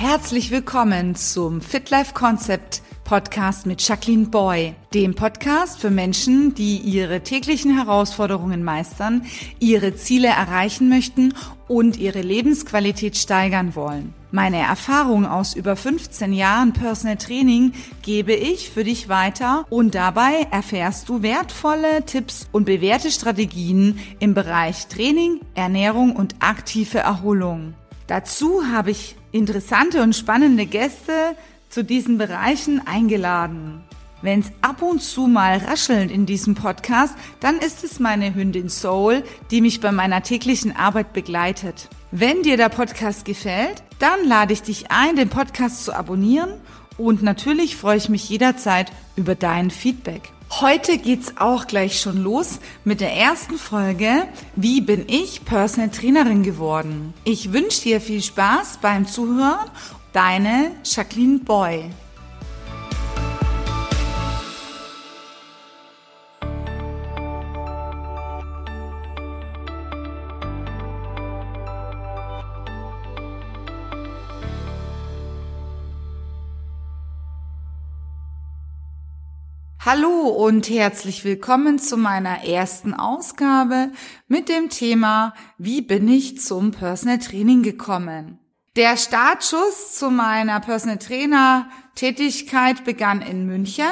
Herzlich willkommen zum Fit Life Concept Podcast mit Jacqueline Boy, dem Podcast für Menschen, die ihre täglichen Herausforderungen meistern, ihre Ziele erreichen möchten und ihre Lebensqualität steigern wollen. Meine Erfahrung aus über 15 Jahren Personal Training gebe ich für dich weiter und dabei erfährst du wertvolle Tipps und bewährte Strategien im Bereich Training, Ernährung und aktive Erholung. Dazu habe ich interessante und spannende Gäste zu diesen Bereichen eingeladen. Wenn es ab und zu mal raschelnd in diesem Podcast, dann ist es meine Hündin Soul, die mich bei meiner täglichen Arbeit begleitet. Wenn dir der Podcast gefällt, dann lade ich dich ein, den Podcast zu abonnieren und natürlich freue ich mich jederzeit über dein Feedback. Heute geht's auch gleich schon los mit der ersten Folge Wie bin ich Personal Trainerin geworden? Ich wünsche dir viel Spaß beim Zuhören Deine Jacqueline Boy. Hallo und herzlich willkommen zu meiner ersten Ausgabe mit dem Thema Wie bin ich zum Personal Training gekommen? Der Startschuss zu meiner Personal Trainer Tätigkeit begann in München.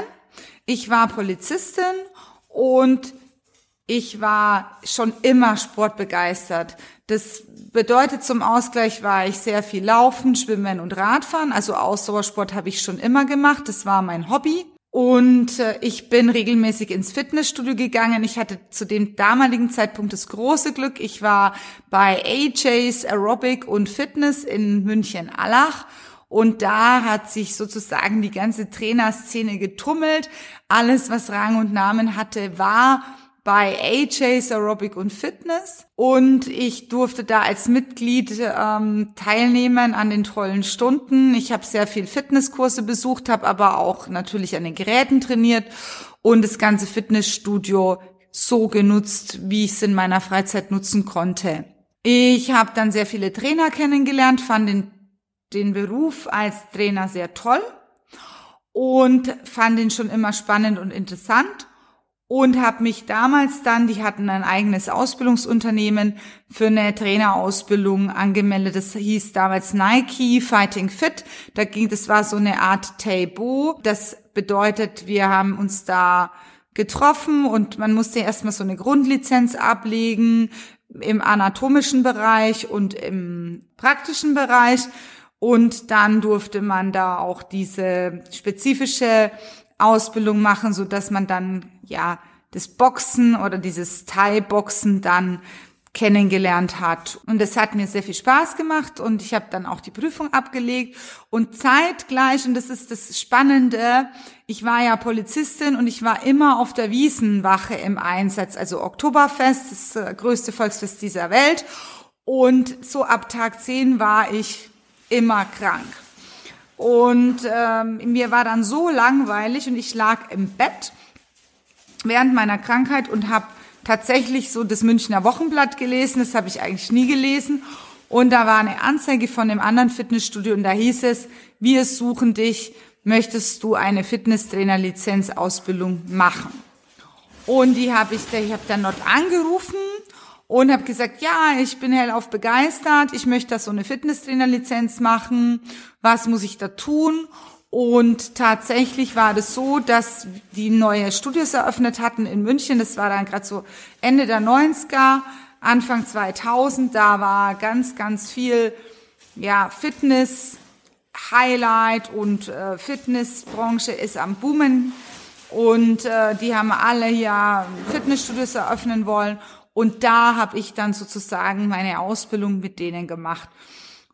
Ich war Polizistin und ich war schon immer sportbegeistert. Das bedeutet, zum Ausgleich war ich sehr viel Laufen, Schwimmen und Radfahren. Also Ausdauersport habe ich schon immer gemacht. Das war mein Hobby. Und äh, ich bin regelmäßig ins Fitnessstudio gegangen. Ich hatte zu dem damaligen Zeitpunkt das große Glück. Ich war bei AJ's Aerobic und Fitness in München-Allach. Und da hat sich sozusagen die ganze Trainerszene getummelt. Alles, was Rang und Namen hatte, war bei AJ's Aerobic und Fitness und ich durfte da als Mitglied ähm, teilnehmen an den tollen Stunden. Ich habe sehr viel Fitnesskurse besucht, habe aber auch natürlich an den Geräten trainiert und das ganze Fitnessstudio so genutzt, wie ich es in meiner Freizeit nutzen konnte. Ich habe dann sehr viele Trainer kennengelernt, fand den, den Beruf als Trainer sehr toll und fand ihn schon immer spannend und interessant und habe mich damals dann, die hatten ein eigenes Ausbildungsunternehmen für eine Trainerausbildung angemeldet. Das hieß damals Nike Fighting Fit. Da ging, das war so eine Art Table. Das bedeutet, wir haben uns da getroffen und man musste erstmal so eine Grundlizenz ablegen im anatomischen Bereich und im praktischen Bereich. Und dann durfte man da auch diese spezifische Ausbildung machen, so dass man dann ja das Boxen oder dieses Thai-Boxen dann kennengelernt hat. Und es hat mir sehr viel Spaß gemacht und ich habe dann auch die Prüfung abgelegt und zeitgleich, und das ist das Spannende, ich war ja Polizistin und ich war immer auf der Wiesenwache im Einsatz, also Oktoberfest, das äh, größte Volksfest dieser Welt. Und so ab Tag 10 war ich immer krank. Und ähm, mir war dann so langweilig und ich lag im Bett während meiner Krankheit und habe tatsächlich so das Münchner Wochenblatt gelesen. Das habe ich eigentlich nie gelesen. Und da war eine Anzeige von einem anderen Fitnessstudio und da hieß es, wir suchen dich, möchtest du eine Fitnesstrainer-Lizenzausbildung machen? Und die habe ich, ich habe dann dort angerufen und habe gesagt, ja, ich bin hellauf begeistert, ich möchte da so eine Fitnesstrainer-Lizenz machen, was muss ich da tun? Und tatsächlich war das so, dass die neue Studios eröffnet hatten in München. Das war dann gerade so Ende der 90er, Anfang 2000. Da war ganz, ganz viel ja, Fitness, Highlight und äh, Fitnessbranche ist am Boomen. Und äh, die haben alle ja Fitnessstudios eröffnen wollen. Und da habe ich dann sozusagen meine Ausbildung mit denen gemacht.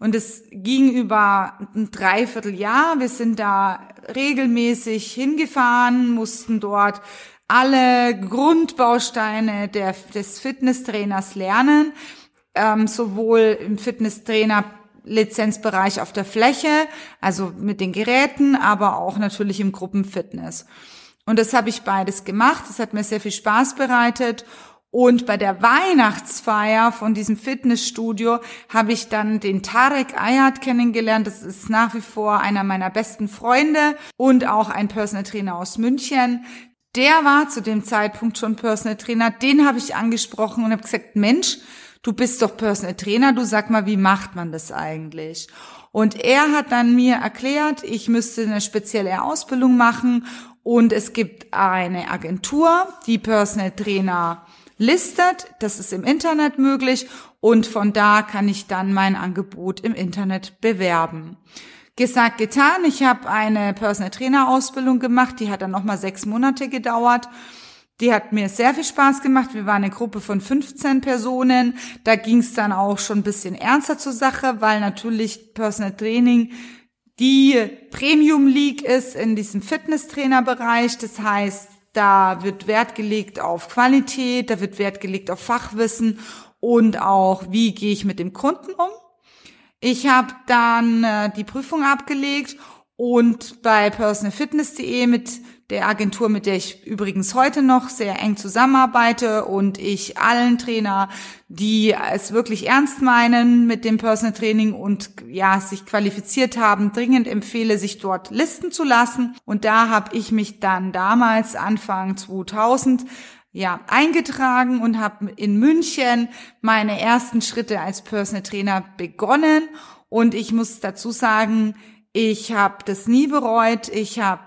Und es ging über ein Dreivierteljahr. Wir sind da regelmäßig hingefahren, mussten dort alle Grundbausteine der, des Fitnesstrainers lernen, ähm, sowohl im Fitnesstrainer Lizenzbereich auf der Fläche, also mit den Geräten, aber auch natürlich im Gruppenfitness. Und das habe ich beides gemacht. Das hat mir sehr viel Spaß bereitet. Und bei der Weihnachtsfeier von diesem Fitnessstudio habe ich dann den Tarek Ayat kennengelernt. Das ist nach wie vor einer meiner besten Freunde und auch ein Personal Trainer aus München. Der war zu dem Zeitpunkt schon Personal Trainer. Den habe ich angesprochen und habe gesagt, Mensch, du bist doch Personal Trainer, du sag mal, wie macht man das eigentlich? Und er hat dann mir erklärt, ich müsste eine spezielle Ausbildung machen und es gibt eine Agentur, die Personal Trainer listet. Das ist im Internet möglich und von da kann ich dann mein Angebot im Internet bewerben. Gesagt, getan. Ich habe eine Personal Trainer Ausbildung gemacht, die hat dann nochmal sechs Monate gedauert. Die hat mir sehr viel Spaß gemacht. Wir waren eine Gruppe von 15 Personen. Da ging es dann auch schon ein bisschen ernster zur Sache, weil natürlich Personal Training die Premium League ist in diesem Fitnesstrainerbereich. Das heißt, da wird Wert gelegt auf Qualität, da wird Wert gelegt auf Fachwissen und auch, wie gehe ich mit dem Kunden um. Ich habe dann äh, die Prüfung abgelegt und bei personalfitness.de mit der Agentur, mit der ich übrigens heute noch sehr eng zusammenarbeite und ich allen Trainer, die es wirklich ernst meinen mit dem Personal Training und ja, sich qualifiziert haben, dringend empfehle, sich dort listen zu lassen. Und da habe ich mich dann damals Anfang 2000 ja, eingetragen und habe in München meine ersten Schritte als Personal Trainer begonnen. Und ich muss dazu sagen, ich habe das nie bereut. Ich habe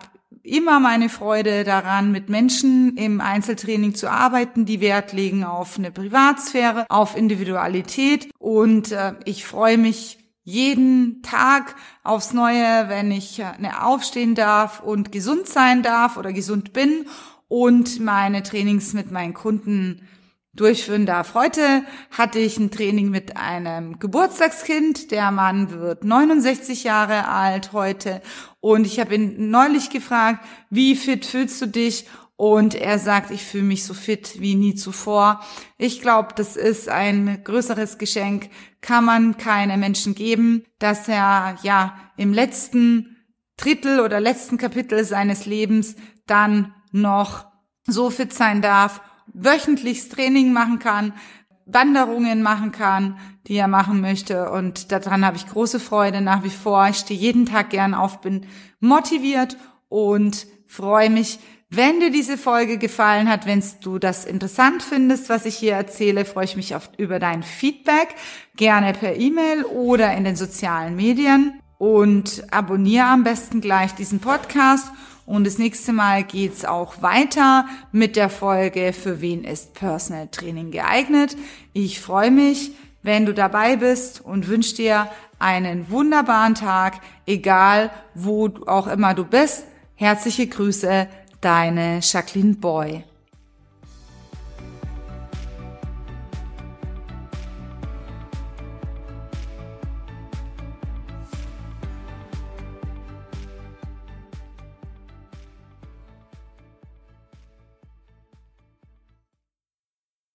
immer meine Freude daran, mit Menschen im Einzeltraining zu arbeiten, die Wert legen auf eine Privatsphäre, auf Individualität. Und äh, ich freue mich jeden Tag aufs Neue, wenn ich äh, ne, aufstehen darf und gesund sein darf oder gesund bin und meine Trainings mit meinen Kunden durchführen darf. Heute hatte ich ein Training mit einem Geburtstagskind. Der Mann wird 69 Jahre alt heute. Und ich habe ihn neulich gefragt, wie fit fühlst du dich? Und er sagt, ich fühle mich so fit wie nie zuvor. Ich glaube, das ist ein größeres Geschenk, kann man keine Menschen geben, dass er ja im letzten Drittel oder letzten Kapitel seines Lebens dann noch so fit sein darf wöchentliches Training machen kann, Wanderungen machen kann, die er machen möchte. Und daran habe ich große Freude nach wie vor. Ich stehe jeden Tag gern auf, bin motiviert und freue mich, wenn dir diese Folge gefallen hat, wenn du das interessant findest, was ich hier erzähle, freue ich mich oft über dein Feedback, gerne per E-Mail oder in den sozialen Medien und abonniere am besten gleich diesen Podcast und das nächste Mal geht's auch weiter mit der Folge, für wen ist Personal Training geeignet. Ich freue mich, wenn du dabei bist und wünsche dir einen wunderbaren Tag, egal wo auch immer du bist. Herzliche Grüße, deine Jacqueline Boy.